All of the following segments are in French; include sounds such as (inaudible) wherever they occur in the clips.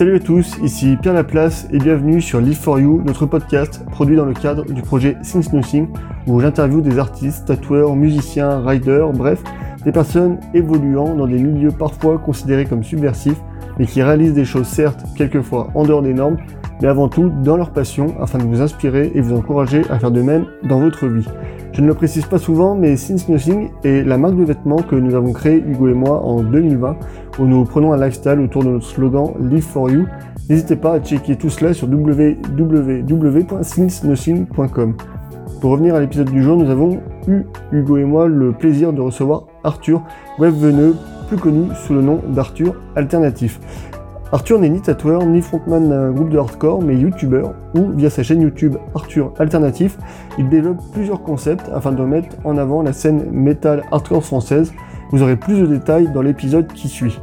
Salut à tous, ici Pierre Laplace et bienvenue sur Live for You, notre podcast produit dans le cadre du projet Since Nothing où j'interviewe des artistes, tatoueurs, musiciens, riders, bref, des personnes évoluant dans des milieux parfois considérés comme subversifs mais qui réalisent des choses certes quelquefois en dehors des normes mais avant tout dans leur passion afin de vous inspirer et vous encourager à faire de même dans votre vie. Je ne le précise pas souvent, mais Since Nothing est la marque de vêtements que nous avons créée, Hugo et moi, en 2020, où nous prenons un lifestyle autour de notre slogan Live for You. N'hésitez pas à checker tout cela sur www.since-nothing.com. Pour revenir à l'épisode du jour, nous avons eu, Hugo et moi, le plaisir de recevoir Arthur, webveneux, plus connu sous le nom d'Arthur Alternatif. Arthur n'est ni tatoueur ni frontman d'un groupe de hardcore, mais youtubeur, où via sa chaîne YouTube Arthur Alternatif, il développe plusieurs concepts afin de mettre en avant la scène metal hardcore française. Vous aurez plus de détails dans l'épisode qui suit.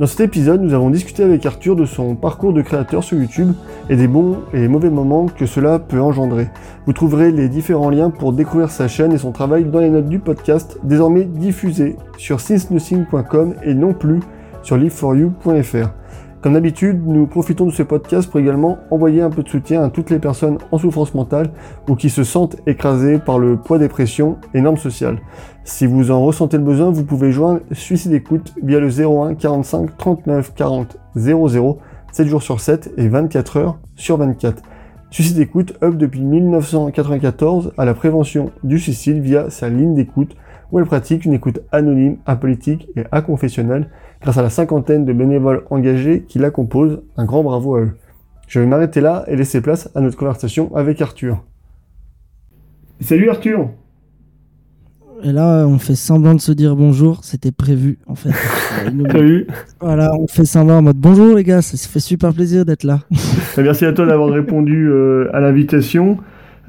Dans cet épisode, nous avons discuté avec Arthur de son parcours de créateur sur YouTube et des bons et mauvais moments que cela peut engendrer. Vous trouverez les différents liens pour découvrir sa chaîne et son travail dans les notes du podcast, désormais diffusé sur since-nothing.com et non plus sur liveforyou.fr. Comme d'habitude, nous profitons de ce podcast pour également envoyer un peu de soutien à toutes les personnes en souffrance mentale ou qui se sentent écrasées par le poids des pressions et normes sociales. Si vous en ressentez le besoin, vous pouvez joindre Suicide Écoute via le 01 45 39 40 00 7 jours sur 7 et 24 heures sur 24. Suicide Écoute œuvre depuis 1994 à la prévention du suicide via sa ligne d'écoute où elle pratique une écoute anonyme, apolitique et aconfessionnelle grâce à la cinquantaine de bénévoles engagés qui la composent. Un grand bravo à eux. Je vais m'arrêter là et laisser place à notre conversation avec Arthur. Salut Arthur Et là, on fait semblant de se dire bonjour, c'était prévu en fait. (laughs) Salut Voilà, on fait semblant en mode bonjour les gars, ça fait super plaisir d'être là. Merci à toi d'avoir répondu euh, à l'invitation.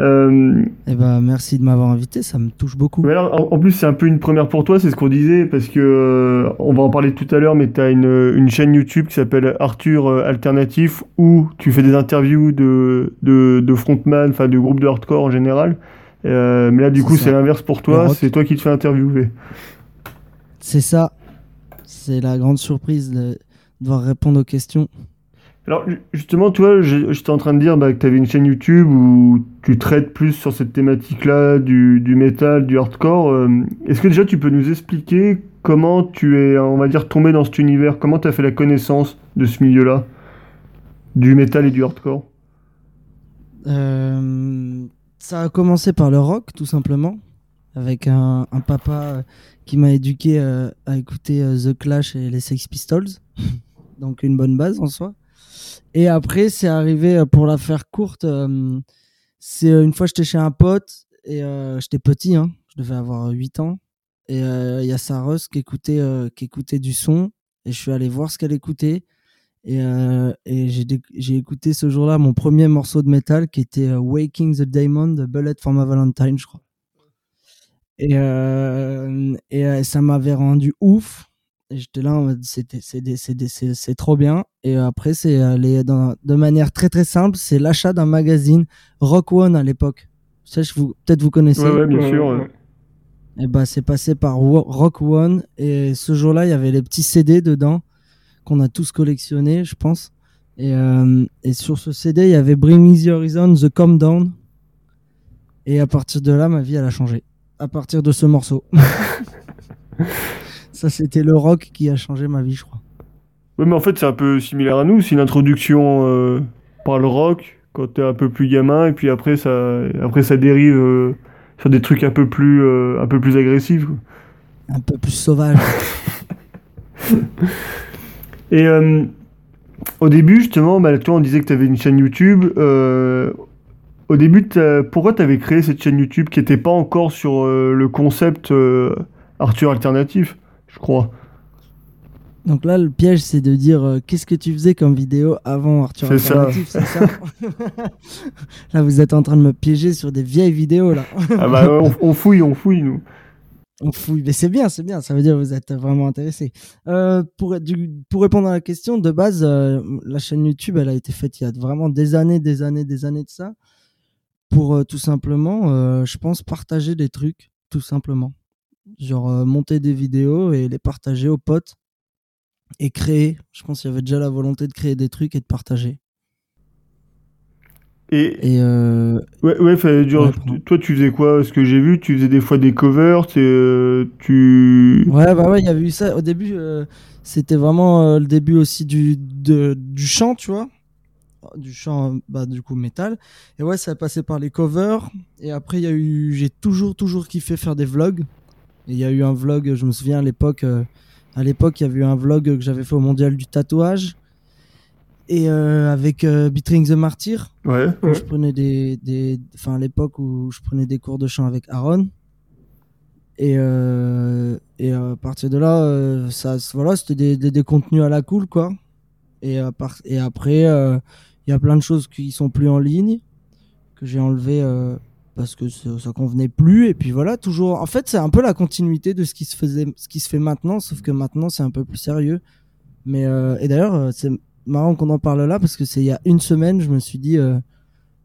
Euh, eh ben, merci de m'avoir invité, ça me touche beaucoup. en, plus, c'est un peu une première pour toi, c'est ce qu'on disait, parce que euh, on va en parler tout à l'heure, mais tu as une, une, chaîne YouTube qui s'appelle Arthur euh, Alternatif, où tu fais des interviews de, de, de frontman, enfin de groupes de hardcore en général. mais là, du coup, c'est l'inverse pour toi, c'est toi qui te fais interviewer. C'est ça. C'est la grande surprise de devoir répondre aux questions. Alors justement, toi, j'étais en train de dire bah, que tu avais une chaîne YouTube où tu traites plus sur cette thématique-là du, du métal, du hardcore. Euh, est-ce que déjà tu peux nous expliquer comment tu es, on va dire, tombé dans cet univers? Comment tu as fait la connaissance de ce milieu-là? Du métal et du hardcore? Euh, Ça a commencé par le rock, tout simplement. Avec un, papa qui m'a éduqué euh, à écouter The Clash et les Sex Pistols. (laughs) Donc une bonne base en soi. Et après, c'est arrivé, euh, pour la faire courte, euh, c'est euh, une fois j'étais chez un pote et j'étais petit, hein, je devais avoir 8 ans. Et il y a Saros qui écoutait, qui écoutait du son et je suis allé voir ce qu'elle écoutait. Et, et j'ai écouté ce jour-là mon premier morceau de métal qui était Waking the Diamond de Bullet for My Valentine, je crois. Et, et ça m'avait rendu ouf j'étais là c'est trop bien. Et après c'est de manière très très simple c'est l'achat d'un magazine Rock One à l'époque. Vous peut-être vous connaissez. Ouais, bien sûr et bah c'est passé par Rock One. Et ce jour-là il y avait les petits CD dedans qu'on a tous collectionnés je pense. Et, euh, et sur ce CD il y avait Bring Me the Horizon The Calm Down. Et à partir de là ma vie elle a changé. À partir de ce morceau (laughs) (laughs) Ça, c'était le rock qui a changé ma vie, je crois. Oui, mais en fait, c'est un peu similaire à nous. C'est une introduction euh, par le rock quand t'es un peu plus gamin, et puis après, ça, après, ça dérive euh, sur des trucs un peu plus, euh, un peu plus agressifs. Un peu plus sauvage. (laughs) et au début, justement, bah, toi, on disait que tu avais une chaîne YouTube. au début, pourquoi tu avais créé cette chaîne YouTube qui n'était pas encore sur le concept Arthur Alternatif je crois. Donc là, le piège, c'est de dire euh, qu'est-ce que tu faisais comme vidéo avant Arthur C'est ça. ça (laughs) là, vous êtes en train de me piéger sur des vieilles vidéos là. ah bah, on, fouille, on fouille nous. On fouille, mais c'est bien, c'est bien. Ça veut dire que vous êtes vraiment intéressé. Euh, pour, pour répondre à la question, de base, euh, la chaîne YouTube, elle a été faite il y a vraiment des années, des années, des années de ça, pour tout simplement, je pense, partager des trucs, tout simplement genre monter des vidéos et les partager aux potes. et créer. Je pense qu'il y avait déjà la volonté de créer des trucs et de partager. Et, Et euh, ouais, ouais, Ouais, pardon. toi, tu faisais quoi? Ce que j'ai vu, tu faisais des fois des covers, euh, tu. ouais, bah ouais, il y avait eu ça. Au début, euh, c'était vraiment euh, le début aussi du, de, du chant, tu vois. Du chant, bah, du coup, métal. Et ouais, ça a passé par les covers. Et après, il y a eu. J'ai toujours, toujours kiffé faire des vlogs. Il y a eu un vlog, je me souviens à l'époque. euh, à l'époque, il y avait eu un vlog que j'avais fait au mondial du tatouage. Et euh, avec euh, Beatring the Martyr. Ouais. je prenais des, des enfin à l'époque où je prenais des cours de chant avec Aaron et euh, et à partir de là euh, ça voilà c'était des, des, des contenus à la cool quoi et à part- et après euh, il y a plein de choses qui sont plus en ligne que j'ai enlevé euh, parce que ça, ça convenait plus et puis voilà toujours en fait c'est un peu la continuité de ce qui se faisait ce qui se fait maintenant sauf que maintenant c'est un peu plus sérieux mais euh, et d'ailleurs euh, c'est marrant qu'on en parle là parce que c'est il y a une semaine je me suis dit euh,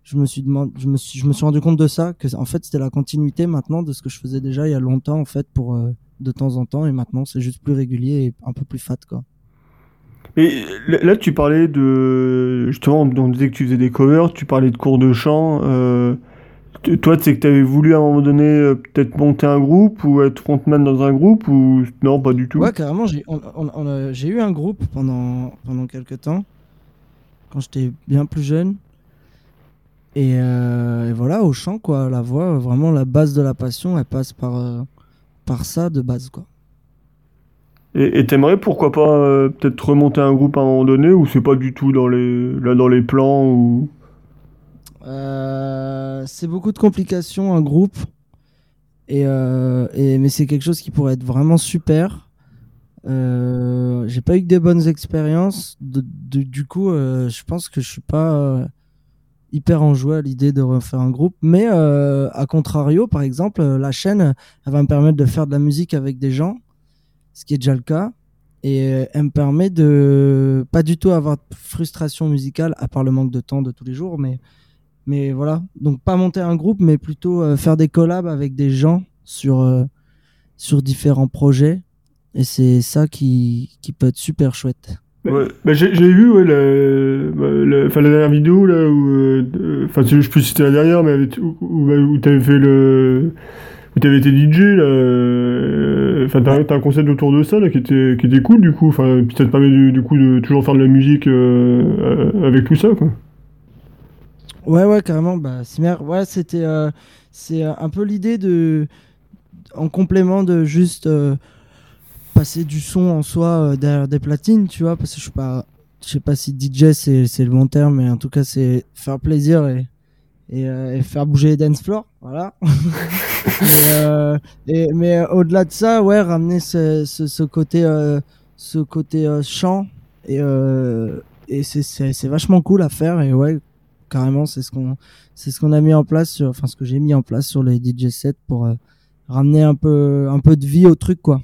je me suis demandé, je me suis, je me suis rendu compte de ça, que en fait c'était la continuité maintenant de ce que je faisais déjà il y a longtemps en fait pour de temps en temps et maintenant c'est juste plus régulier et un peu plus fat quoi. Et là, tu parlais de. Justement, on disait que tu faisais des covers, tu parlais de cours de chant. Toi, c'est que tu avais voulu à un moment donné euh, peut-être monter un groupe ou être frontman dans un groupe ou non, pas du tout? Ouais carrément j'ai, on- on- on a- j'ai eu un groupe pendant pendant quelques temps quand j'étais bien plus jeune et, euh, et voilà au chant quoi, la voix vraiment la base de la passion elle passe par euh, par ça de base quoi. Et et t'aimerais pourquoi pas euh, peut-être remonter un groupe à un moment donné ou c'est pas du tout dans les là dans les plans ou. Euh, c'est beaucoup de complications un groupe. Euh, et mais c'est quelque chose qui pourrait être vraiment super. Euh, j'ai pas eu que des bonnes expériences. Du coup euh, je pense que je suis pas hyper enjoué à l'idée de refaire un groupe. Mais à contrario par exemple la chaîne elle va me permettre de faire de la musique avec des gens ce qui est déjà le cas. Et elle me permet de pas du tout avoir de frustration musicale à part le manque de temps de tous les jours mais mais voilà, donc pas monter un groupe, mais plutôt euh, faire des collabs avec des gens sur, euh, sur différents projets. Et c'est ça qui, qui peut être super chouette. Ouais, bah, j'ai vu ouais, la, bah, la, enfin, la dernière vidéo là où, euh, enfin je sais plus si c'était la dernière, mais avec- où, où, bah, où t'avais fait le, où t'avais été DJ là, euh, enfin t'as t'as un concept autour de ça là qui était, qui était cool du coup, enfin puis ça te permet du, du coup de toujours faire de la musique euh, euh, avec tout ça quoi. Ouais, ouais, carrément. Bah, Simer, ouais, c'était euh, c'est euh, un peu l'idée de, en complément de juste euh, passer du son en soi euh, derrière des platines, tu vois, parce que je suis pas, je sais pas si DJ c'est c'est le bon terme, mais en tout cas c'est faire plaisir et et, euh, et faire bouger les dance floors, voilà. (laughs) et, euh, et- mais au-delà de ça, ouais, ramener ce, ce, ce côté ce côté chant et et c'est c'est c'est vachement cool à faire et ouais carrément c'est ce qu'on c'est ce qu'on a mis en place sur, enfin ce que j'ai mis en place sur les DJ sets pour euh, ramener un peu un peu de vie au truc quoi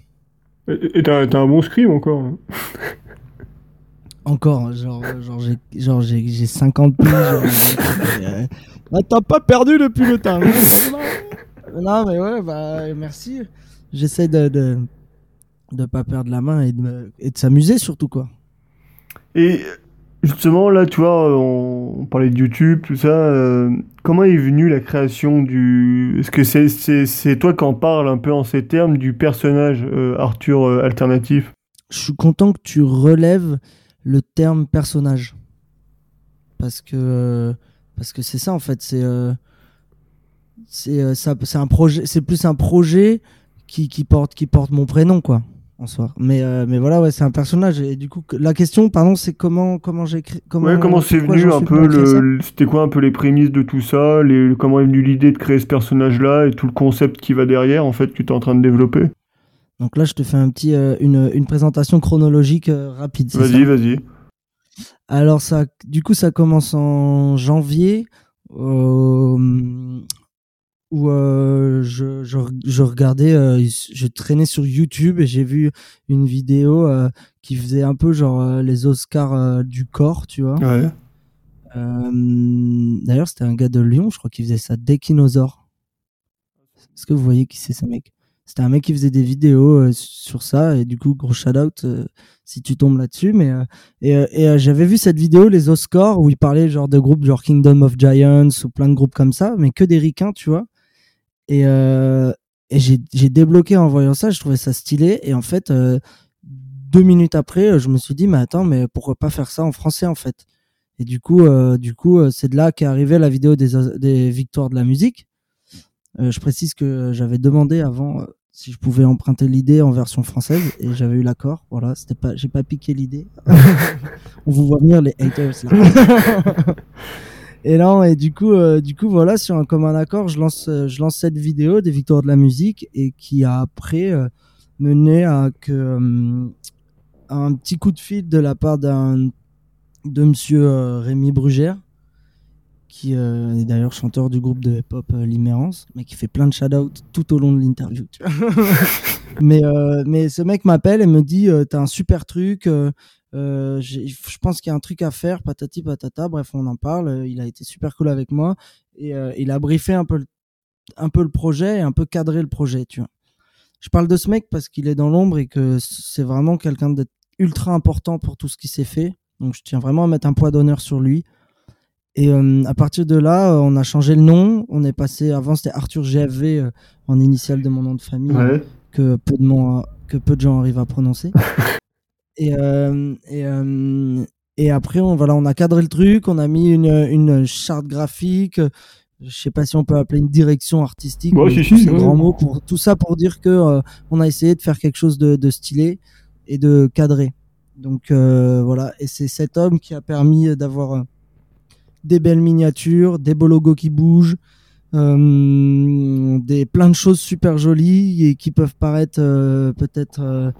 Et t'as t'as un bon scream encore. hein. (laughs) encore hein, genre genre j'ai genre j'ai j'ai 50 piges genre, euh, ah, t'as pas perdu depuis le temps non, non mais ouais bah merci j'essaie de, de de pas perdre la main et de me- et de s'amuser surtout quoi Et justement, là, tu vois, on, on parlait de YouTube, tout ça. euh, comment est venue la création du... Est-ce que c'est toi qui en parles un peu en ces termes du personnage euh, Arthur euh, alternatif? je suis content que tu relèves le terme personnage parce que c'est ça en fait c'est euh, euh, un projet c'est plus un projet qui, qui porte qui porte mon prénom quoi en soi mais euh, mais voilà ouais c'est un personnage et du coup la question pardon c'est comment comment j'ai créé comment Ouais, comment c'est venu un peu le, c'était quoi un peu les prémices de tout ça, les, comment est venue l'idée de créer ce personnage-là et tout le concept qui va derrière, en fait, que tu es en train de développer? donc là je te fais un petit euh, une, une présentation chronologique euh, rapide Vas-y, vas-y. Alors ça, du coup, ça commence en janvier, où euh, je, je, je regardais, euh, je traînais sur YouTube et j'ai vu une vidéo euh, qui faisait un peu genre euh, les Oscars euh, du corps, tu vois. Ouais. Euh, D'ailleurs, c'était un gars de Lyon, je crois, qui faisait ça, Dekinosaur. Est-ce que vous voyez qui c'est ce mec? C'était un mec qui faisait des vidéos euh, sur ça et du coup gros shout out euh, si tu tombes là-dessus. Mais euh, et, euh, et, j'avais vu cette vidéo les Oscars où il parlait genre de groupes genre Kingdom of Giants ou plein de groupes comme ça, mais que des ricains, tu vois. Et, euh, et j'ai débloqué en voyant ça, je trouvais ça stylé et en fait euh, deux minutes après, je me suis dit mais attends mais pourquoi pas faire ça en français en fait? Et du coup, euh, du coup, c'est de là qu'est arrivée la vidéo des, des victoires de la musique. Je précise que j'avais demandé avant si je pouvais emprunter l'idée en version française et j'avais eu l'accord. Voilà, c'était pas, j'ai pas piqué l'idée. (laughs) On vous voit venir les haters là. (laughs) et non, et du coup, euh, du coup, voilà, sur un commun accord, je lance, euh, je lance cette vidéo des victoires de la musique et qui a après euh, mené à que euh, un petit coup de fil de la part d'un de Monsieur euh, Rémi Brugère, qui euh, est d'ailleurs chanteur du groupe de hip-hop euh, mais qui fait plein de shout-out tout au long de l'interview. (laughs) mais, euh, mais ce mec m'appelle et me dit T'as un super truc, euh, je pense qu'il y a un truc à faire, patati patata. Bref, on en parle. euh, Il a été super cool avec moi et euh, il a briefé un peu, le, un peu le projet et un peu cadré le projet. Tu vois. Je parle de ce mec parce qu'il est dans l'ombre et que c'est vraiment quelqu'un d'être ultra important pour tout ce qui s'est fait. Donc je tiens vraiment à mettre un poids d'honneur sur lui. Et euh, à partir de là, on a changé le nom. On est passé, avant c'était Arthur GFV en initial de mon nom de famille Ouais. que peu de, mon- que peu de gens arrivent à prononcer. (laughs) et, euh, et, euh, et après, on, voilà, on a cadré le truc, on a mis une, une charte graphique. Je sais pas si on peut appeler une direction artistique. Ouais, si, si, ouais. grands mots pour tout ça pour dire que euh, on a essayé de faire quelque chose de, de stylé et de cadré. Donc voilà, et c'est cet homme qui a permis d'avoir des belles miniatures, des beaux logos qui bougent, des plein de choses super jolies et qui peuvent paraître peut-être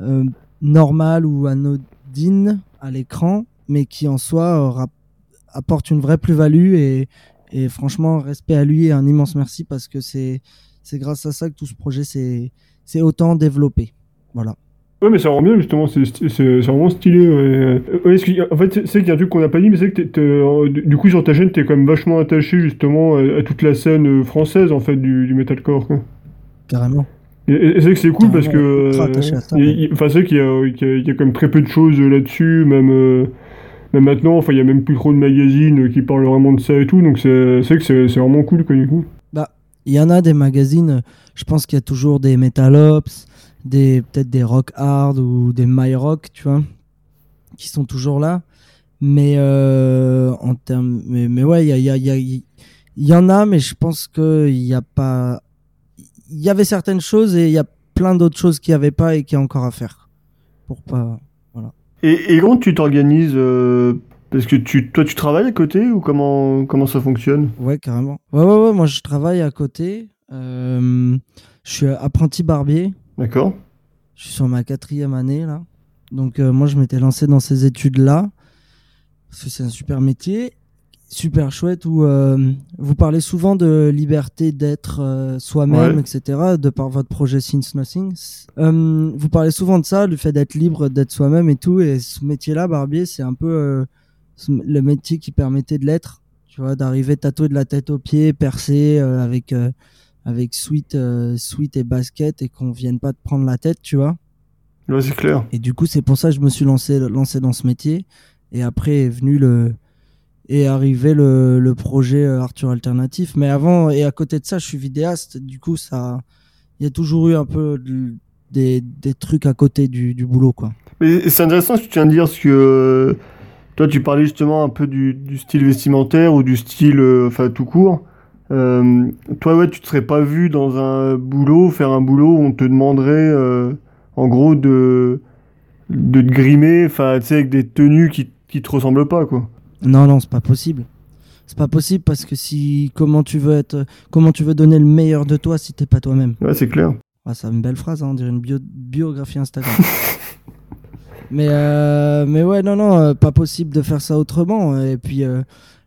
euh, normales ou anodines à l'écran, mais qui en soi euh, apportent une vraie plus-value et, et franchement respect à lui et un immense merci parce que c'est c'est grâce à ça que tout ce projet s'est autant développé. Voilà. Ouais, mais ça rend bien, justement, c'est vraiment stylé. Ouais. Euh, ouais, en fait, c'est qu'il y a un truc qu'on n'a pas dit, mais c'est que euh, du du coup, sur ta chaîne, t'es quand même vachement attaché, justement, à, à toute la scène française, en fait, du, du metalcore, quoi. Carrément. Et, c'est que c'est cool parce que. Carrément, ultra attaché à ça, il y a- ouais. il- Enfin, c'est qu'il y, a- y y quand même très peu de choses là-dessus, même. euh, même maintenant, enfin, il y a même plus trop de magazines qui parlent vraiment de ça et tout, donc c'est que c'est c'est vraiment cool, quoi, du coup. Il y en a des magazines, je pense qu'il y a toujours des Metalops, des peut-être des Rock Hard ou des My Rock, tu vois, qui sont toujours là. Mais euh, en termes, mais, mais ouais, il y, a- y, a- y, a- il y en a, mais je pense qu'il n'y a pas. Il y avait certaines choses et il y a plein d'autres choses qu'il n'y avait pas et qui y a encore à faire. Pour pas. Et, et comment tu t'organises euh, Parce que tu, toi, tu travailles à côté ou comment, comment ça fonctionne? Ouais, carrément. Ouais, ouais, ouais, moi je travaille à côté. Euh, je suis apprenti barbier. D'accord Je suis sur ma quatrième année là. Donc euh, moi je m'étais lancé dans ces études là. Parce que c'est un super métier. Super chouette où euh, vous parlez souvent de liberté d'être euh, soi-même, Ouais. etc. de par votre projet Since Nothing. Euh, vous parlez souvent de ça, le fait d'être libre, d'être soi-même et tout. Et ce métier-là, barbier, c'est un peu euh, le métier qui permettait de l'être. Tu vois, d'arriver tatoué de la tête aux pieds, percé euh, avec euh, avec suite, euh, suite et basket et qu'on vienne pas te prendre la tête, tu vois. Ouais, c'est clair. Et du coup, c'est pour ça que je me suis lancé, lancé dans ce métier. Et après est venu le est arrivé le, le projet euh, Arthur Alternatif. Mais avant et à côté de ça, je suis vidéaste. Du coup, ça, il y a toujours eu un peu de- des, des trucs à côté du, du boulot, quoi. Mais c'est intéressant ce que tu viens de dire, parce que euh, toi, tu parlais justement un peu du, style vestimentaire ou du style, euh, enfin, tout court. Toi, ouais, tu te serais pas vu dans un boulot, faire un boulot où on te demanderait, en gros, de, de te grimer, enfin, tu sais, avec des tenues qui, qui te ressemblent pas, quoi. Non, non, c'est pas possible. C'est pas possible parce que si comment tu veux être, comment tu veux donner le meilleur de toi si t'es pas toi-même? Ouais, c'est clair. Ah, c'est une belle phrase, hein, on dirait une bio- biographie Instagram. (laughs) mais, euh, mais ouais, non, non, euh, pas possible de faire ça autrement. Et puis, euh,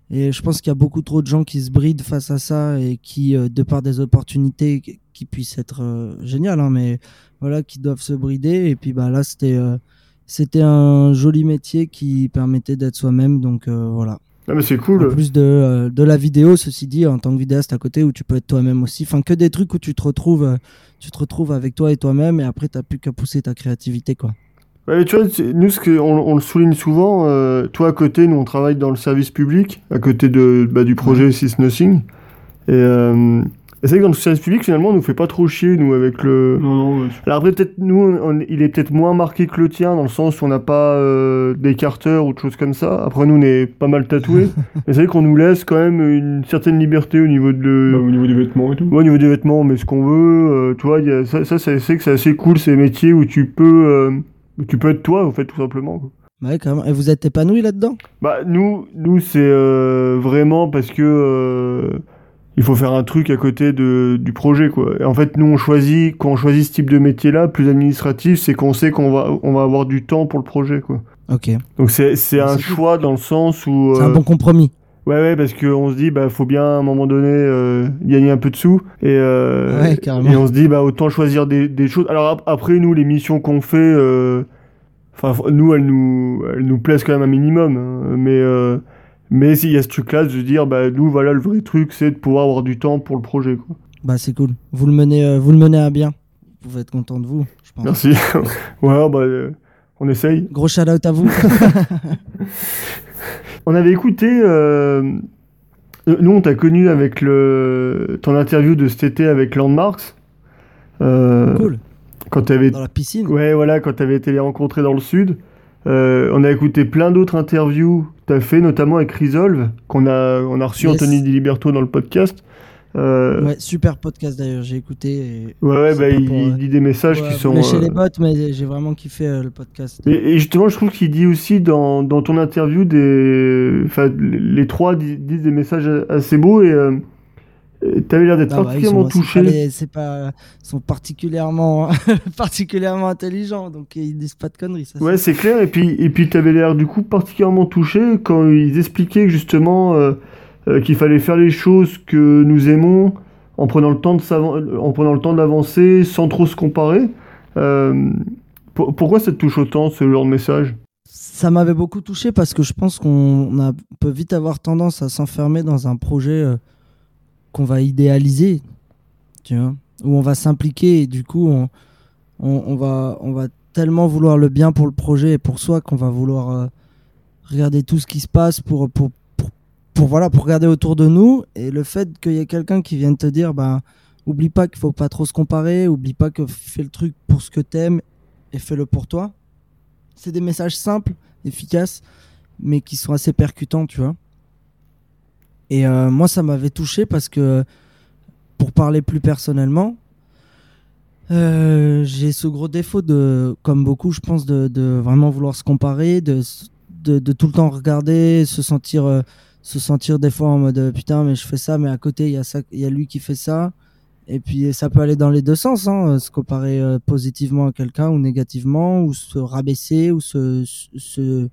et je pense qu'il y a beaucoup trop de gens qui se brident face à ça et qui, euh, de par des opportunités qui- qui puissent être euh, géniales, hein, mais voilà, qui doivent se brider. Et puis, bah là, c'était, euh, c'était un joli métier qui permettait d'être soi-même. Donc, euh, voilà. Ah, mais c'est En cool. plus de, euh, de la vidéo, ceci dit, en tant que vidéaste à côté, où tu peux être toi-même aussi. Enfin, que des trucs où tu te retrouves, euh, tu te retrouves avec toi et toi-même, et après, t'as plus qu'à pousser ta créativité, quoi. Ouais, mais tu vois, nous, ce que, on, on le souligne souvent, euh, toi à côté, nous on travaille dans le service public, à côté de, bah, du projet Six Nothing. Et, et c'est vrai que dans le service public, finalement, on nous fait pas trop chier, nous, avec le. Non, non, ouais, Alors après, peut-être, nous, on- il est peut-être moins marqué que le tien, dans le sens où on n'a pas euh, d'écarteur ou de choses comme ça. Après, nous, on est pas mal tatoués. (laughs) mais c'est vrai qu'on nous laisse quand même une certaine liberté au niveau de. bah, au niveau des vêtements et tout. Ouais, au niveau des vêtements, on met ce qu'on veut. euh, tu vois, il y a- ça, ça c'est que c'est assez cool, ces métiers où tu peux, euh, où tu peux être toi, en fait, tout simplement. quoi. Ouais, carrément. Et vous êtes épanoui là-dedans? Bah, nous, nous c'est euh, vraiment parce que euh, il faut faire un truc à côté de, du projet, quoi. Et en fait, nous, on choisit, quand on choisit ce type de métier-là, plus administratif, c'est qu'on sait qu'on va, on va avoir du temps pour le projet, quoi. Ok. Donc, c'est c'est un choix dans le sens où. C'est un euh, bon compromis. Ouais, ouais, parce qu'on se dit, bah, faut bien à un moment donné euh, gagner un peu de sous. Et, euh, Ouais, et on se dit, bah, autant choisir des, des choses. Alors ap- après, nous, les missions qu'on fait, enfin, nous, elles nous, elles nous plaisent quand même un minimum. hein. mais mais s'il y a ce truc-là, de se dire, bah, nous, voilà, le vrai truc, c'est de pouvoir avoir du temps pour le projet. Quoi. Bah, c'est cool. Vous le menez, euh, vous le menez à bien. Vous pouvez être content de vous, je pense. Merci. (laughs) ouais, bah, euh, on essaye. Gros shout out à vous. (laughs) On avait écouté. euh, nous, on t'a connu avec le, ton interview de cet été avec Landmarks. Euh, cool. Quand t'avais Dans la piscine. Ouais, voilà, quand tu avais été les rencontrer dans le sud. On a écouté plein d'autres interviews tu as fait, notamment avec Resolve, qu'on a, on a reçu Yes. Anthony Di Liberto dans le podcast. Euh, Ouais, super podcast d'ailleurs, j'ai écouté. et- ouais, ouais, bah, il, pour, il dit des messages qui sont. lâchez euh, les bottes, mais j'ai vraiment kiffé euh, le podcast. Et, et justement, je trouve qu'il dit aussi dans, dans ton interview des. Enfin, les trois di- disent des messages assez beaux et euh, tu avais l'air d'être Ah bah, ils particulièrement sont- touché. C'est pas, ils sont particulièrement, (laughs) particulièrement intelligents, donc ils disent pas de conneries. Ça, Ouais, c'est clair. Et puis, et puis tu avais l'air du coup particulièrement touché quand ils expliquaient justement euh, euh, qu'il fallait faire les choses que nous aimons en prenant le temps de en prenant le temps d'avancer sans trop se comparer. Euh, pour- pourquoi ça te touche autant ce genre de message? Ça m'avait beaucoup touché parce que je pense qu'on peut vite avoir tendance à s'enfermer dans un projet qu'on va idéaliser, tu vois, où on va s'impliquer et du coup on, on, va, on va tellement vouloir le bien pour le projet et pour soi qu'on va vouloir euh, regarder tout ce qui se passe pour, pour, pour, voilà, pour regarder autour de nous et le fait qu'il y ait quelqu'un qui vienne te dire bah, oublie pas qu'il faut pas trop se comparer, oublie pas que fais le truc pour ce que t'aimes et fais-le pour toi. C'est des messages simples, efficaces, mais qui sont assez percutants, tu vois. Et euh, moi, ça m'avait touché parce que, pour parler plus personnellement, euh, j'ai ce gros défaut de, comme beaucoup, je pense, de, de vraiment vouloir se comparer, de, de, tout le temps regarder, se sentir, euh, se sentir des fois en mode putain, mais je fais ça, mais à côté, il y, a y a lui qui fait ça. Et puis, ça peut aller dans les deux sens, hein, se comparer positivement à quelqu'un ou négativement, ou se rabaisser, ou se, se,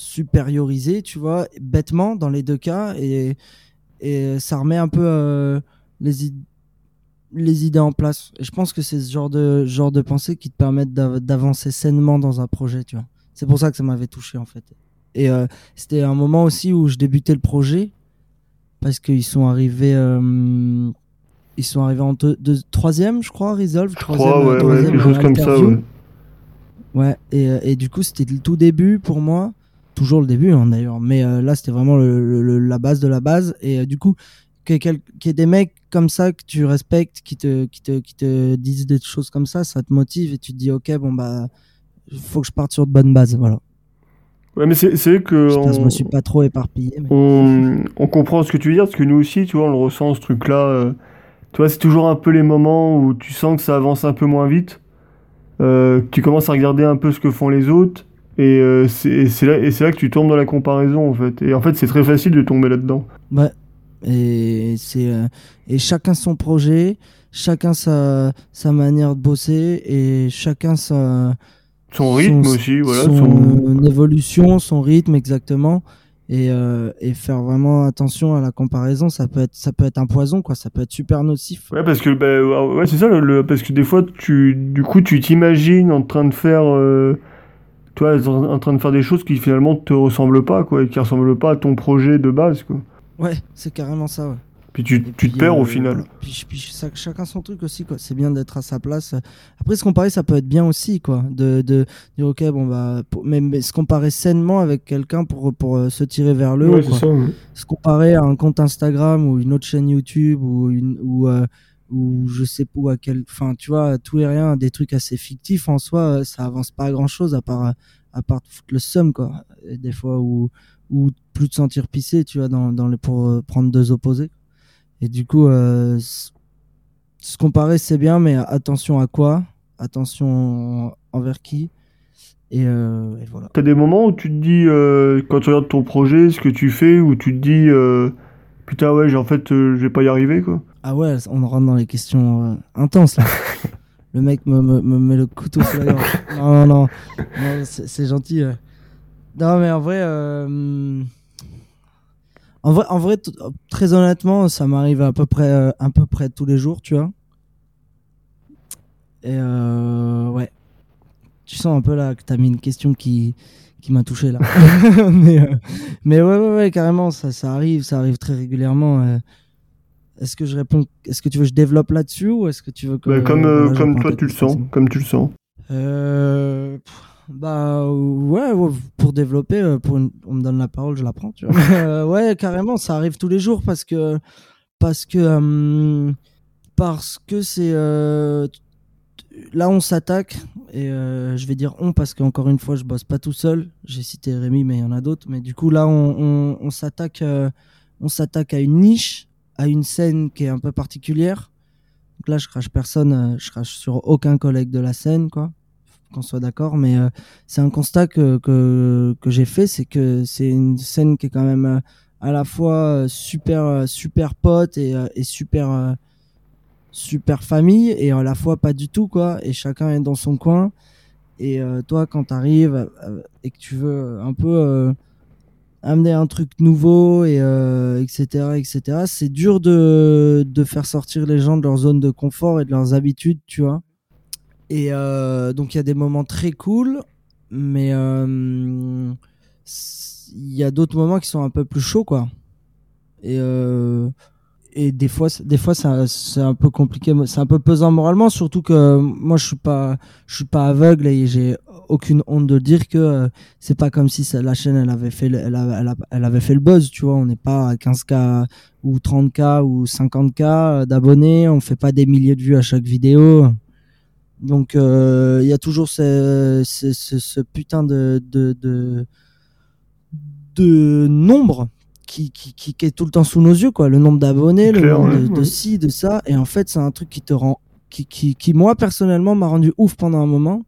supérioriser, tu vois, bêtement dans les deux cas. Et, et ça remet un peu euh, les, id- les idées en place. Et je pense que c'est ce genre de, genre de pensée qui te permettent d'av- d'avancer sainement dans un projet, tu vois. C'est pour ça que ça m'avait touché, en fait. Et euh, c'était un moment aussi où je débutais le projet parce qu'ils sont arrivés euh, ils sont arrivés en deux- deux- troisième je crois Resolve troisième, ouais, troisième, choses euh, comme ça. ouais. Ouais, et, et du coup, c'était le tout début pour moi. Toujours le début, hein, d'ailleurs. Mais euh, là, c'était vraiment le, le- le- la base de la base. Et euh, du coup, qu'il y, ait des mecs comme ça que tu respectes, qui te, qui, te, qui te disent des choses comme ça, ça te motive et tu te dis, ok, bon, bah, faut que je parte sur de bonnes bases. Voilà. Ouais, mais c'est vrai que. Je on- me suis pas trop éparpillé. Mais... on, on comprend ce que tu veux dire, parce que nous aussi, tu vois, on le ressent, ce truc-là. euh, tu vois, c'est toujours un peu les moments où tu sens que ça avance un peu moins vite. euh, tu commences à regarder un peu ce que font les autres. Et euh, c'est là, là que tu tombes dans la comparaison, en fait. Et en fait, c'est très facile de tomber là-dedans. Ouais. Et, c'est, euh, et chacun son projet, chacun sa, sa manière de bosser et chacun sa. Son rythme son- aussi, voilà. son son- évolution, son rythme exactement, et, euh, et faire vraiment attention à la comparaison, ça peut être ça peut être un poison quoi, ça peut être super nocif. Ouais, parce que, bah, ouais, c'est ça, le, le- parce que des fois, tu, du coup, tu t'imagines en train de faire euh, toi, es en train de faire des choses qui finalement te ressemblent pas, quoi, et qui ressemblent pas à ton projet de base, quoi. Ouais, c'est carrément ça, ouais. Puis tu, tu te perds au final. voilà. Puis, chacun son truc aussi, quoi. C'est bien d'être à sa place. Après, se comparer, ça peut être bien aussi, quoi. De, de dire, ok, bon, bah, pour- mais, mais se comparer sainement avec quelqu'un pour, pour euh, se tirer vers le haut, Ouais, c'est quoi. ça. ouais. se comparer à un compte Instagram ou une autre chaîne YouTube ou une ou euh, ou je sais pas où à quel enfin tu vois tout et rien des trucs assez fictifs en soi euh, ça avance pas à grand chose à part euh, à part foutre le seum quoi. Des fois où ou plus te sentir pisser tu vois dans dans le pour euh, prendre deux opposés. Et du coup se comparer c'est bien mais attention à quoi? Attention envers qui? Et, euh, et voilà. T'as des moments où tu te dis, quand tu regardes ton projet, ce que tu fais, où tu te dis, putain, ouais, j'ai- en fait, euh, je vais pas y arriver, quoi. Ah ouais, on rentre dans les questions euh, intenses là. (laughs) le mec me, me, me met le couteau sur la gorge. Non, non, non, Non, c'est gentil. euh. Non, mais en vrai, euh, en vrai, en vrai, très honnêtement, ça m'arrive à peu près, à peu près tous les jours, tu vois. Et euh, ouais, tu sens un peu là que t'as mis une question qui qui m'a touché là. (laughs) mais mais ouais, ouais, ouais, carrément, ça, ça arrive, ça arrive très régulièrement. euh. Est-ce que je réponds Est-ce que tu veux que je développe là-dessus ou est-ce que tu veux que Bah, comme euh, je comme toi, tu le sens. Comme tu le sens. Euh, bah ouais, ouais, pour développer, euh, pour une- on me donne la parole, je la prends. Tu vois. (laughs) Euh, ouais, carrément, ça arrive tous les jours parce que parce que euh, parce que c'est euh, là on s'attaque et euh, je vais dire on parce qu'encore une fois je bosse pas tout seul. J'ai cité Rémi mais il y en a d'autres. Mais du coup là on, s'attaque euh, on s'attaque à une niche, à une scène qui est un peu particulière. Donc là je crache personne, euh, je crache sur aucun collègue de la scène quoi qu'on soit d'accord, mais c'est un constat que, que, j'ai fait, c'est que c'est une scène qui est quand même à la fois super super pote et, super super famille et à la fois pas du tout quoi. Et chacun est dans son coin. Et euh, toi quand t'arrives euh, et que tu veux un peu euh, amener un truc nouveau et etc etc c'est dur de de faire sortir les gens de leur zone de confort et de leurs habitudes tu vois. Et donc il y a des moments très cool, mais il y a d'autres moments qui sont un peu plus chauds, quoi. Et, et des fois, des fois c'est un peu compliqué, c'est un peu pesant moralement, surtout que moi je suis pas, je suis pas aveugle et j'ai aucune honte de dire que euh, c'est pas comme si la chaîne elle avait fait, le- elle, a- elle, a- elle avait fait le buzz, tu vois. On n'est pas à 15K ou 30K ou 50K d'abonnés, on fait pas des milliers de vues à chaque vidéo. Donc euh, il y a toujours ce, ce, ce, ce putain de, de, de, de nombre qui, qui, qui, qui est tout le temps sous nos yeux, quoi. Le nombre d'abonnés, le nombre de, ci, de ça. Et en fait, c'est un truc qui te rend. Qui, qui, qui moi, personnellement, m'a rendu ouf pendant un moment.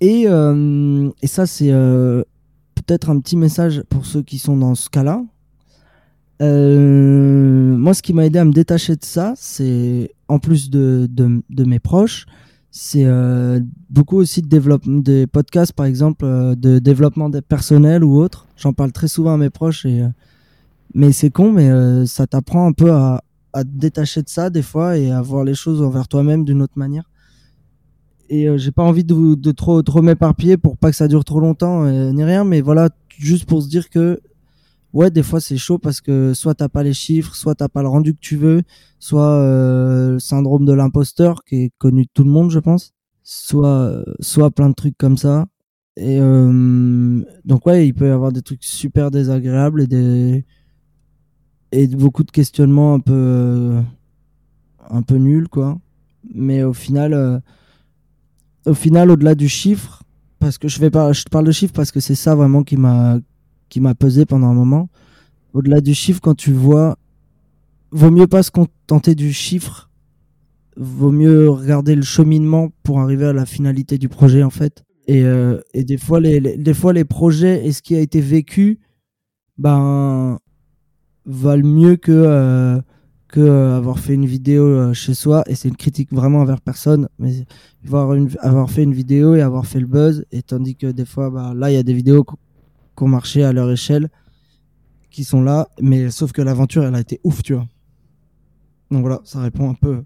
Et, euh, et ça, c'est euh, peut-être un petit message pour ceux qui sont dans ce cas-là. Euh, moi, ce qui m'a aidé à me détacher de ça, c'est en plus de, de, de mes proches, c'est euh, beaucoup aussi de développement des podcasts, par exemple, euh, de développement des personnels ou autre. J'en parle très souvent à mes proches et euh, mais c'est con, mais euh, ça t'apprend un peu à, à te détacher de ça des fois et à voir les choses envers toi-même d'une autre manière. Et euh, j'ai pas envie de, de trop, trop m'éparpiller pour pas que ça dure trop longtemps euh, ni rien, mais voilà, juste pour se dire que ouais, des fois c'est chaud parce que soit t'as pas les chiffres, soit t'as pas le rendu que tu veux, soit euh, le syndrome de l'imposteur qui est connu de tout le monde, je pense, soit soit plein de trucs comme ça. Et euh, donc ouais, il peut y avoir des trucs super désagréables et des et beaucoup de questionnements un peu euh, un peu nuls quoi. Mais au final, au final, au-delà du chiffre, parce que je vais je te parle de chiffres parce que c'est ça vraiment qui m'a qui m'a pesé pendant un moment. Au-delà du chiffre, quand tu vois, vaut mieux pas se contenter du chiffre, vaut mieux regarder le cheminement pour arriver à la finalité du projet en fait. Et, euh, des fois les, des fois les projets et ce qui a été vécu, ben valent mieux que euh, que euh, avoir fait une vidéo chez soi. Et c'est une critique vraiment envers personne, mais avoir une, avoir fait une vidéo et avoir fait le buzz. Et tandis que des fois, bah, là il y a des vidéos qui qui ont marché à leur échelle, qui sont là, mais sauf que l'aventure, elle a été ouf, tu vois. Donc voilà, ça répond un peu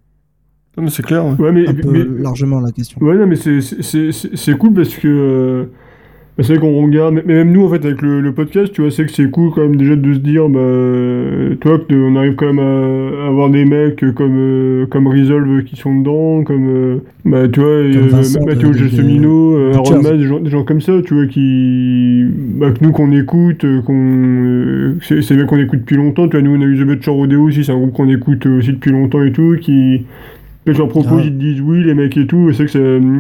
Non, mais c'est clair. ouais. Mais, un peu mais- largement la question. Ouais, non, mais c'est- c'est c'est- c'est cool parce que. Euh, bah, c'est vrai qu'on regarde, mais mais même nous en fait avec le, le podcast, tu vois, c'est que c'est cool quand même déjà de se dire, bah, euh, toi, on arrive quand même à, à avoir des mecs comme, euh, comme Resolve qui sont dedans, comme, euh, bah, tu vois, euh, Vincent de- Gelsomino, euh, Aaron. Mas, des gens, des gens comme ça, tu vois, qui, bah, que nous qu'on écoute, euh, qu'on, euh, c'est mecs qu'on écoute depuis longtemps, tu vois, nous on a eu The Butcher Rodeo aussi, c'est un groupe qu'on écoute euh, aussi depuis longtemps et tout, qui, Là, je leur propose, Grave. ils te disent oui, les mecs et tout. et C'est que ça.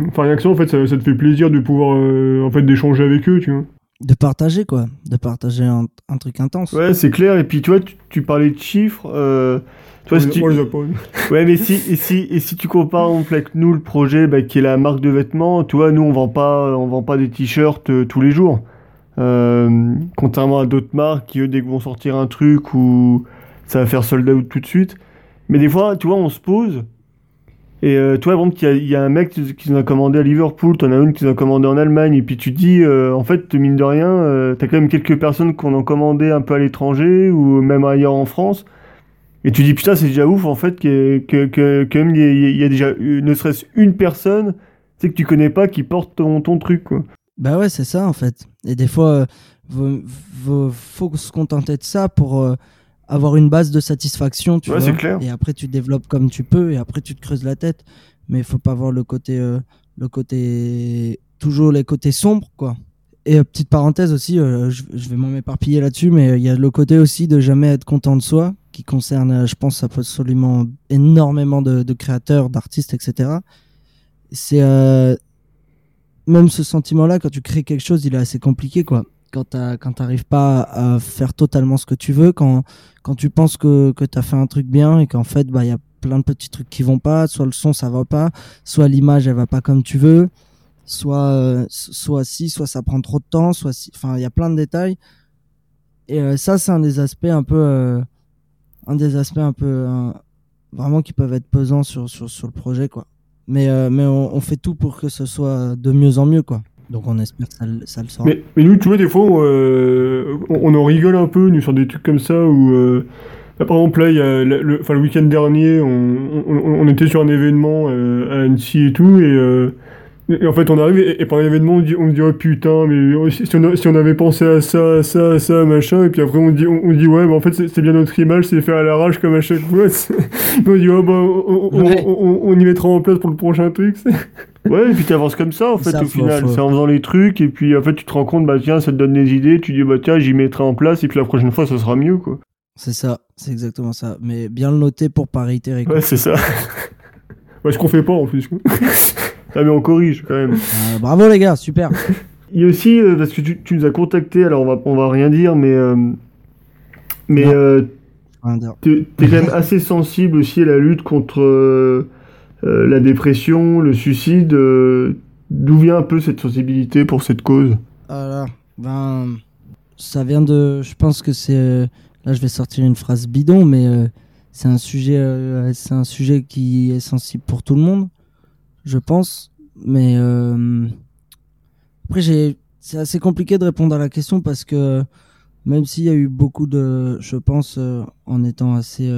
Enfin, rien que ça, en fait, ça, ça te fait plaisir de pouvoir euh, en fait, d'échanger avec eux, tu vois. De partager, quoi. De partager un, un truc intense. Ouais, c'est clair. Et puis, tu vois, tu, tu parlais de chiffres. euh, tu vois, si tu- On les. (laughs) Ouais, mais si, et si, et si tu compares en fait, avec nous le projet bah, qui est la marque de vêtements, tu vois, nous on vend pas, on vend pas des t-shirts euh, tous les jours. Euh, contrairement à d'autres marques qui eux dès qu'ils vont sortir un truc ou ça va faire sold out tout de suite. Mais des fois, tu vois, on se pose. Et euh, toi, exemple, il y a, un mec qui nous a commandé à Liverpool, t'en as une qui nous a commandé en Allemagne, et puis tu dis, euh, en fait, mine de rien, euh, t'as quand même quelques personnes qu'on a commandé un peu à l'étranger ou même ailleurs en France. Et tu dis putain c'est déjà ouf en fait que que même il y, a- déjà ne serait-ce une personne tu que tu connais pas qui porte ton, truc quoi. Bah ouais, c'est ça en fait. Et des fois, euh, vaut- vaut- faut se contenter de ça pour euh, avoir une base de satisfaction, tu Ouais, vois. clair. Et après, tu développes comme tu peux, et après, tu te creuses la tête. Mais il faut pas voir le côté, euh, le côté, toujours les côtés sombres, quoi. Et euh, petite parenthèse aussi, euh, je, je vais m'en m'éparpiller là-dessus, mais il y a le côté aussi de jamais être content de soi, qui concerne, je pense, absolument énormément de, de créateurs, d'artistes, etc. C'est même ce sentiment-là, quand tu crées quelque chose, il est assez compliqué, quoi. Quand t'as- quand t'arrives pas à faire totalement ce que tu veux, quand, quand tu penses que, que t'as fait un truc bien et qu'en fait, bah, il y a plein de petits trucs qui vont pas, soit le son, ça va pas, soit l'image, elle va pas comme tu veux, soit, euh, soit si, soit ça prend trop de temps, soit si, enfin, il y a plein de détails. Et euh, ça, c'est un des aspects un peu, euh, un des aspects un peu, vraiment qui peuvent être pesants sur, sur, sur le projet, quoi. Mais, mais on, on fait tout pour que ce soit de mieux en mieux, quoi. Donc on espère que ça, le- ça le sera. Mais, mais nous, tu vois, des fois, on, euh, on, on en rigole un peu, nous, sur des trucs comme ça, où... euh, là, par exemple, là, y a le, le- le week-end dernier, on, on, on était sur un événement euh, à Annecy et tout, et, et en fait, on arrive, et, et pendant l'événement, on, dit, on se dit, oh putain, mais oh, si, si on, a- si on avait pensé à ça, à ça, à ça, machin, et puis après, on dit, on, dit ouais, mais en fait, c'est bien notre image, c'est fait à l'arrache comme à chaque fois. (laughs) on dit, oh, bah, Ouais. on y mettra en place pour le prochain truc. Ouais, et puis t'avances comme ça en fait Ça, au faut- final, c'est en faisant les trucs et puis en fait tu te rends compte bah tiens ça te donne des idées, tu dis bah tiens j'y mettrai en place et puis la prochaine fois ça sera mieux quoi. C'est ça, c'est exactement ça. Mais bien le noter pour pas réitérer. quoi. Ouais c'est ça. (laughs) Ouais, ce qu'on fait pas, en plus. (laughs) ah mais on corrige quand même. Euh, bravo les gars, super. Il y a aussi, euh, parce que tu, tu nous as contacté, alors on va, on va rien dire, mais, euh, mais euh, t'es quand même assez sensible aussi à la lutte contre euh, la dépression, le suicide. euh, D'où vient un peu cette sensibilité pour cette cause Voilà. Ben, ça vient de. Je pense que c'est. euh, Là, je vais sortir une phrase bidon, mais c'est un sujet. c'est un sujet qui est sensible pour tout le monde, je pense. Mais après. C'est assez compliqué de répondre à la question parce que même s'il y a eu beaucoup de, je pense, en étant assez,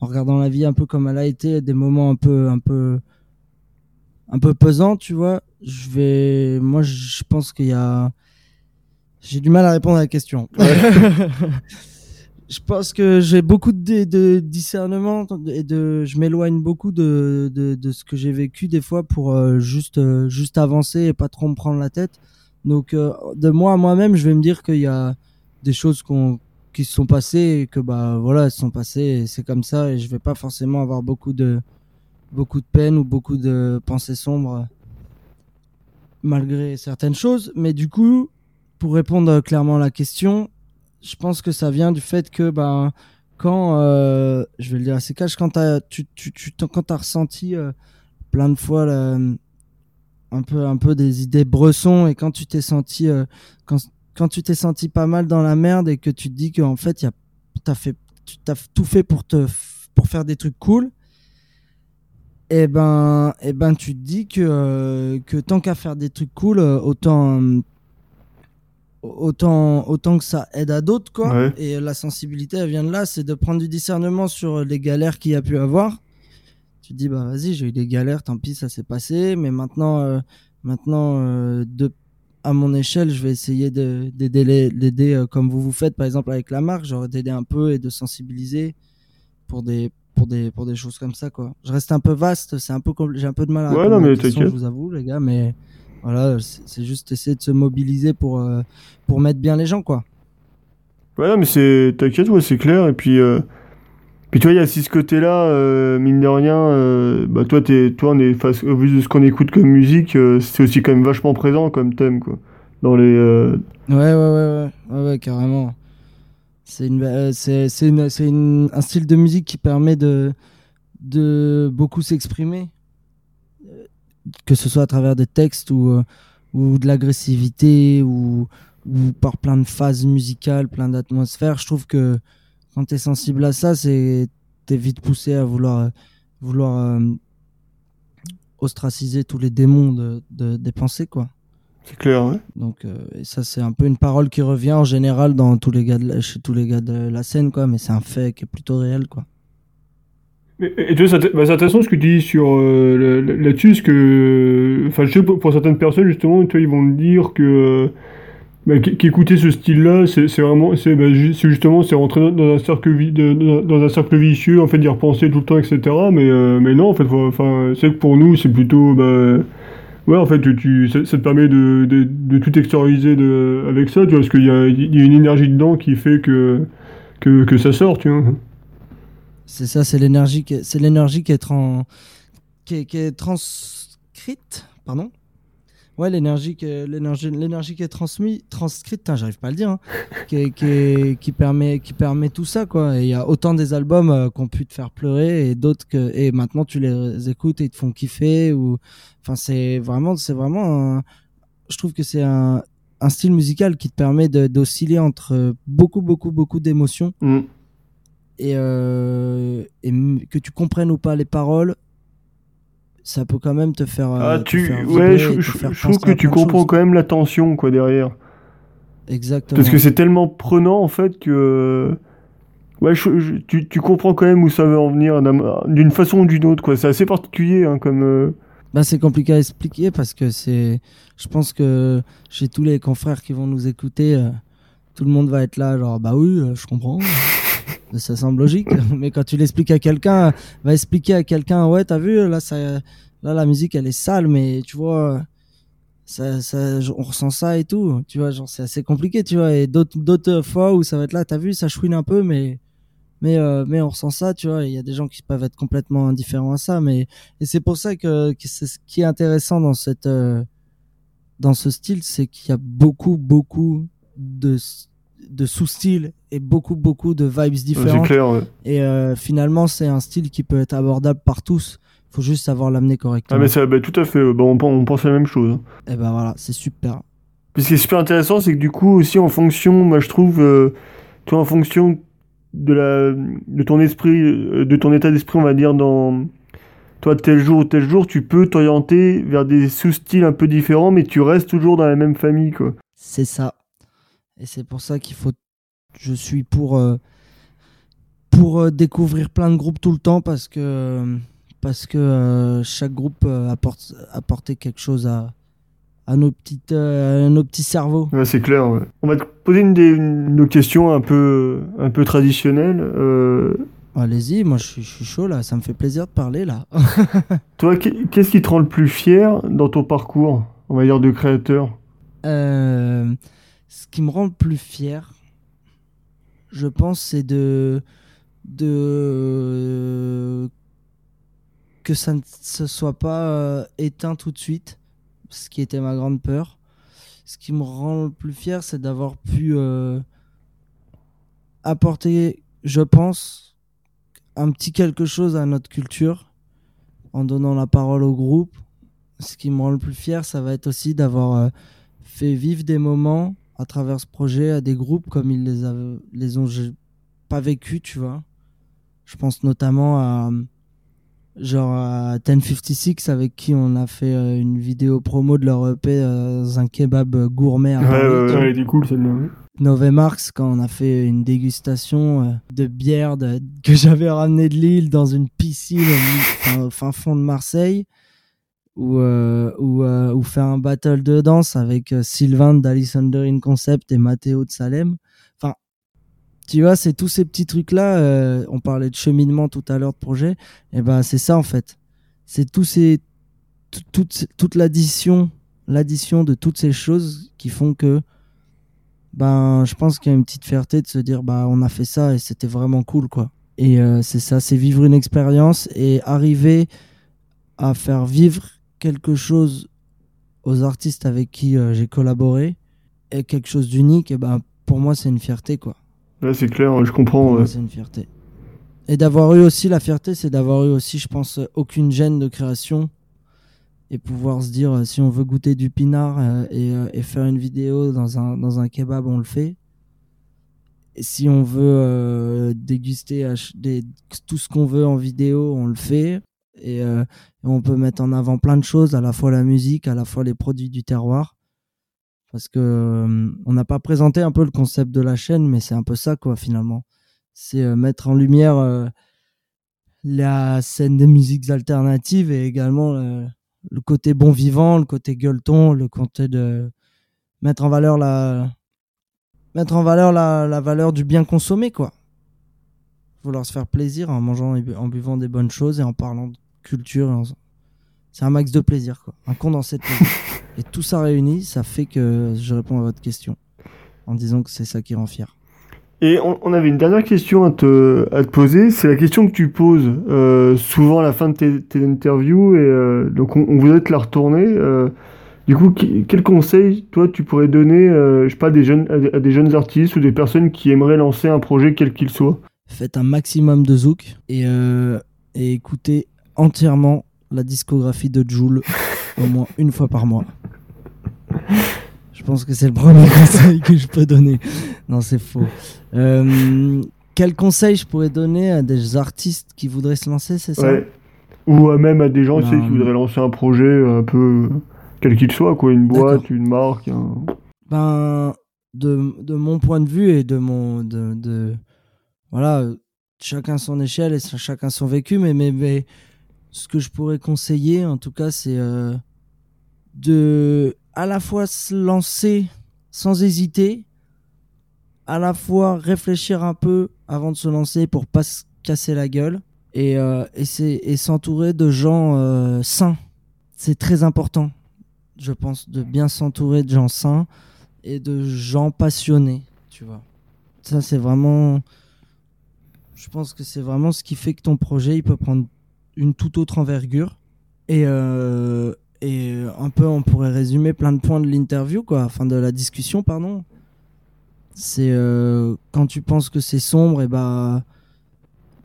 en regardant la vie un peu comme elle a été, des moments un peu, un peu, un peu pesants, tu vois. Je vais, moi, je pense qu'il y a, j'ai du mal à répondre à la question. (laughs) je pense que j'ai beaucoup de, de discernement et de, je m'éloigne beaucoup de, de, de ce que j'ai vécu des fois pour euh, juste, euh, juste avancer et pas trop me prendre la tête. Donc, euh, de moi à moi-même, je vais me dire qu'il y a des choses qu'on, qui se sont passées et que bah voilà, elles se sont passées c'est comme ça et je vais pas forcément avoir beaucoup de, beaucoup de peine ou beaucoup de pensées sombres malgré certaines choses. Mais du coup, pour répondre clairement à la question, je pense que ça vient du fait que ben quand euh, je vais le dire assez cash quand t'as tu tu tu quand t'as ressenti euh, plein de fois la- un peu un peu des idées bressons et quand tu t'es senti euh, quand quand tu t'es senti pas mal dans la merde et que tu te dis que en fait y a t'as fait tu t'as tout fait pour te pour faire des trucs cool et ben et ben tu te dis que euh, que tant qu'à faire des trucs cool euh, autant euh, autant autant que ça aide à d'autres quoi Ouais. et la sensibilité elle vient de là c'est de prendre du discernement sur les galères qu'il y a pu avoir Tu te dis, bah vas-y, j'ai eu des galères, tant pis, ça s'est passé. Mais maintenant, euh, maintenant euh, de, à mon échelle, je vais essayer de- d'aider euh, comme vous vous faites, par exemple avec la marque, genre d'aider un peu et de sensibiliser pour des, pour des, pour des choses comme ça, quoi. Je reste un peu vaste, c'est un peu, j'ai un peu de mal à Ouais, non, mais question, je vous avoue, les gars, mais voilà, c'est c'est juste essayer de se mobiliser pour, euh, pour mettre bien les gens, quoi. Ouais, non, mais c'est. T'inquiète, ouais, c'est clair. Et puis, euh, puis tu il y a aussi ce côté-là, euh, mine de rien. euh, bah, toi, t'es, toi, on est face, au vu de ce qu'on écoute comme musique, euh, c'est aussi quand même vachement présent comme thème, quoi. Dans les. Ouais, ouais, ouais, ouais, ouais, carrément. C'est une, c'est, un style de musique qui permet de, de beaucoup s'exprimer, que ce soit à travers des textes ou, ou de l'agressivité ou, ou par plein de phases musicales, plein d'atmosphères. Je trouve que quand tu es sensible à ça, c'est t'es vite poussé à vouloir, vouloir euh, ostraciser tous les démons de, de- des pensées, quoi. c'est clair, ouais. Donc, euh, et ça, c'est un peu une parole qui revient en général dans tous les gars de la- chez tous les gars de la scène, quoi. Mais c'est un fait qui est plutôt réel, quoi. Et, et tu vois, c'est bah, intéressant ce que tu dis sur euh, là-dessus, parce que, enfin, je sais pour, pour certaines personnes justement, tu vois, ils vont me dire que euh, bah, qu'é- qu'écouter ce style-là, c'est vraiment, c'est bah, justement, c'est rentrer dans, un cercle dans, dans un cercle vicieux, en fait, d'y repenser tout le temps, etc. Mais euh, mais non, en fait, enfin, c'est que pour nous, c'est plutôt, bah, ouais, en fait, tu, tu- ça, te permet de, de, de tout extérioriser de, avec ça, tu vois, parce qu'il y a, y a une énergie dedans qui fait que que, que ça sort, tu vois. C'est ça, c'est l'énergie c'est l'énergie qui est, qui qui est transcrite, pardon. Ouais, l'énergie qui est, l'énergie, l'énergie qui est transmise, transcrite, j'arrive pas à le dire, hein, qui, est- qui, est- qui permet, qui permet tout ça, quoi. Et il y a autant des albums euh, qui ont pu te faire pleurer et d'autres que, et maintenant tu les écoutes et ils te font kiffer ou, enfin, c'est vraiment, c'est vraiment un- je trouve que c'est un, un style musical qui te permet d'osciller entre beaucoup, beaucoup, beaucoup d'émotions Mm. et, euh, et que tu comprennes ou pas les paroles, ça peut quand même te faire. euh, Ah, te tu, faire ouais, je, je- faire je trouve que tu comprends quand même la tension, quoi, derrière. Exactement. Parce que c'est tellement prenant en fait que. Ouais, je- tu, tu comprends quand même où ça veut en venir d'un- d'une façon ou d'une autre, quoi. C'est assez particulier, hein, comme. euh, Bah, c'est compliqué à expliquer parce que c'est. Je pense que chez tous les confrères qui vont nous écouter, euh, tout le monde va être là, genre, bah oui, euh, je comprends. Ça semble logique. (laughs) Mais quand tu l'expliques à quelqu'un, va expliquer à quelqu'un, ouais, t'as vu, là, ça, là, la musique, elle est sale, mais tu vois, ça, ça, on ressent ça et tout. Tu vois, genre, c'est assez compliqué, tu vois. Et d'autres, fois où ça va être là, t'as vu, ça chouine un peu, mais, mais, euh, mais on ressent ça, tu vois. Il y a des gens qui peuvent être complètement indifférents à ça, mais, et c'est pour ça que, que c'est ce qui est intéressant dans cette, euh, dans ce style, c'est qu'il y a beaucoup, beaucoup de, de sous-styles et beaucoup, beaucoup de vibes différentes. clair, ouais. Et euh, finalement, c'est un style qui peut être abordable par tous. Faut juste savoir l'amener Ah, correctement. mais ça, bah, tout à fait. Bah, on, pen- on pense à la même chose. hein. Et ben voilà, c'est super. Puis ce qui est super intéressant, c'est que du coup, aussi en fonction, moi je trouve, euh, toi, en fonction de, la, de ton esprit, euh, de ton état d'esprit, on va dire, dans. Toi, tel jour ou tel jour, tu peux t'orienter vers des sous-styles un peu différents, mais tu restes toujours dans la même famille, quoi. C'est ça. Et c'est pour ça qu'il faut. Je suis pour euh, pour euh, découvrir plein de groupes tout le temps parce que parce que euh, chaque groupe apporte apporter quelque chose à à nos petites euh, à nos petits cerveaux. Ouais, c'est clair, ouais. On va te poser une, des, une autre question un peu, un peu traditionnelle. Euh, Allez-y, moi je suis, je suis chaud là, ça me fait plaisir de parler là. (laughs) toi, qu'est- qu'est-ce qui te rend le plus fier dans ton parcours, on va dire, de créateur? Euh, ce qui me rend le plus fier, je pense, c'est de, que ça ne se soit pas euh, éteint tout de suite, ce qui était ma grande peur. Ce qui me rend le plus fier, c'est d'avoir pu euh, apporter, je pense, un petit quelque chose à notre culture en donnant la parole au groupe. Ce qui me rend le plus fier, ça va être aussi d'avoir euh, fait vivre des moments à travers ce projet à des groupes comme ils les, avaient- les ont pas vécu, tu vois. Je pense notamment à, genre à 1056 avec qui on a fait euh, une vidéo promo de leur EP euh, dans un kebab gourmet à Ouais, Paris, ouais, ouais, elle était cool celle-là. Nové Marx quand on a fait une dégustation euh, de bière de- que j'avais ramené de Lille dans une piscine au fin fond de Marseille ou euh, ou euh, ou faire un battle de danse avec euh, Sylvain d'Alisander in Concept et Mathéo de Salem. Enfin, tu vois, c'est tous ces petits trucs là. on parlait de cheminement tout à l'heure de projet. Et ben c'est ça en fait. C'est tous ces tout- toute toute l'addition l'addition de toutes ces choses qui font que ben je pense qu'il y a une petite fierté de se dire bah on a fait ça et c'était vraiment cool quoi et euh, c'est ça c'est vivre une expérience et arriver à faire vivre quelque chose aux artistes avec qui euh, j'ai collaboré et quelque chose d'unique et ben pour moi c'est une fierté quoi Ouais, c'est clair, je comprends. ouais. c'est une fierté et d'avoir eu aussi la fierté c'est d'avoir eu aussi je pense aucune gêne de création et pouvoir se dire si on veut goûter du pinard euh, et, euh, et faire une vidéo dans un, dans un kebab, on le fait. Et si on veut déguster des- tout ce qu'on veut en vidéo, on le fait. Et, euh, on peut mettre en avant plein de choses, à la fois la musique, à la fois les produits du terroir. Parce que euh, on n'a pas présenté un peu le concept de la chaîne, mais c'est un peu ça, quoi, finalement. C'est euh, mettre en lumière euh, la scène des musiques alternatives et également le côté bon vivant, le côté gueuleton, le côté de mettre en valeur la mettre en valeur la, la valeur du bien consommé quoi. Vouloir se faire plaisir en mangeant et en buvant des bonnes choses et en parlant de culture. C'est un max de plaisir quoi, un condensé de plaisir. (laughs) et tout ça réuni, ça fait que je réponds à votre question en disant que c'est ça qui rend fier. Et on, on avait une dernière question à te, à te poser. C'est la question que tu poses euh, souvent à la fin de tes, tes interviews. Et euh, donc, on, on voudrait te la retourner. Euh, du coup, qui- quel conseil, toi, tu pourrais donner, euh, je sais pas, des jeunes, à, des- à des jeunes artistes ou des personnes qui aimeraient lancer un projet quel qu'il soit? Faites un maximum de zouk et, euh, et écoutez entièrement la discographie de Joule (laughs) au moins une fois par mois. Je pense que c'est le premier (laughs) conseil que je peux donner. Non, c'est faux. Euh, quel conseil je pourrais donner à des artistes qui voudraient se lancer, c'est ça? Ouais. Ou euh, même à des gens qui mais- voudraient lancer un projet un peu, euh, quel qu'il soit, quoi, une boîte, une marque. un- Ben, de, de mon point de vue et de mon. De, de- voilà, euh, chacun son échelle et ch- chacun son vécu, mais, mais, mais ce que je pourrais conseiller, en tout cas, c'est euh, de à la fois se lancer sans hésiter, à la fois réfléchir un peu avant de se lancer pour pas se casser la gueule et, euh, et, s'entourer de gens euh, sains. C'est très important, je pense, de bien s'entourer de gens sains et de gens passionnés, tu vois. Ça, c'est vraiment. Je pense que c'est vraiment ce qui fait que ton projet, il peut prendre une toute autre envergure. Et, euh, et un peu, on pourrait résumer plein de points de l'interview, quoi, enfin de la discussion, pardon. C'est euh, quand tu penses que c'est sombre, et bah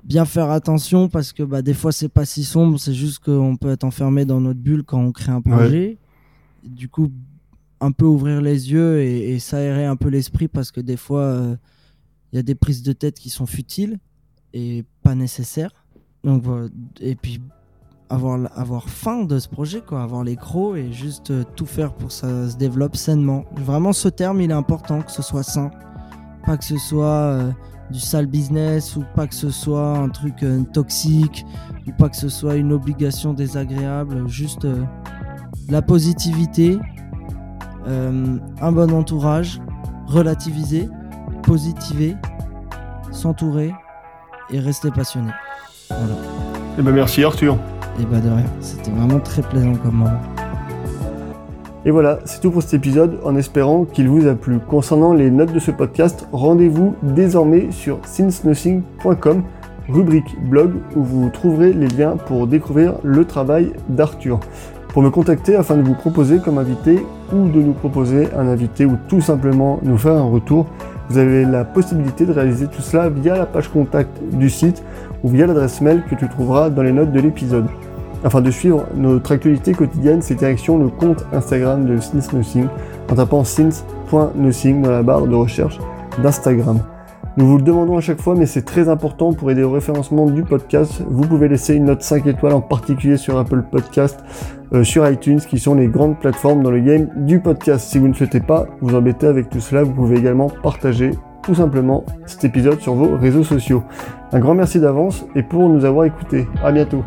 bien faire attention parce que bah des fois c'est pas si sombre, c'est juste qu'on peut être enfermé dans notre bulle quand on crée un projet. Et Du coup, un peu ouvrir les yeux et, et s'aérer un peu l'esprit parce que des fois euh, il y a des prises de tête qui sont futiles et pas nécessaires. Donc et puis avoir avoir faim de ce projet quoi, avoir les crocs et juste euh, tout faire pour que ça se développe sainement. Vraiment ce terme il est important que ce soit sain, pas que ce soit euh, du sale business ou pas que ce soit un truc euh, toxique ou pas que ce soit une obligation désagréable, juste la positivité, un bon entourage, relativiser, positiver, s'entourer et rester passionné. Voilà. Eh ben, merci Arthur. Et bah de rien, c'était vraiment très plaisant comme moment. Et voilà, c'est tout pour cet épisode en espérant qu'il vous a plu. Concernant les notes de ce podcast, rendez-vous désormais sur since-nothing.com, rubrique blog, où vous trouverez les liens pour découvrir le travail d'Arthur. Pour me contacter afin de vous proposer comme invité ou de nous proposer un invité ou tout simplement nous faire un retour, vous avez la possibilité de réaliser tout cela via la page contact du site ou via l'adresse mail que tu trouveras dans les notes de l'épisode. Afin de suivre notre actualité quotidienne, c'est direction le compte Instagram de Since en tapant since.nothing dans la barre de recherche d'Instagram. Nous vous le demandons à chaque fois, mais c'est très important pour aider au référencement du podcast. Vous pouvez laisser une note 5 étoiles, en particulier sur Apple Podcast, euh, sur iTunes, qui sont les grandes plateformes dans le game du podcast. Si vous ne souhaitez pas vous embêter avec tout cela, vous pouvez également partager tout simplement cet épisode sur vos réseaux sociaux. Un grand merci d'avance et pour nous avoir écoutés. À bientôt.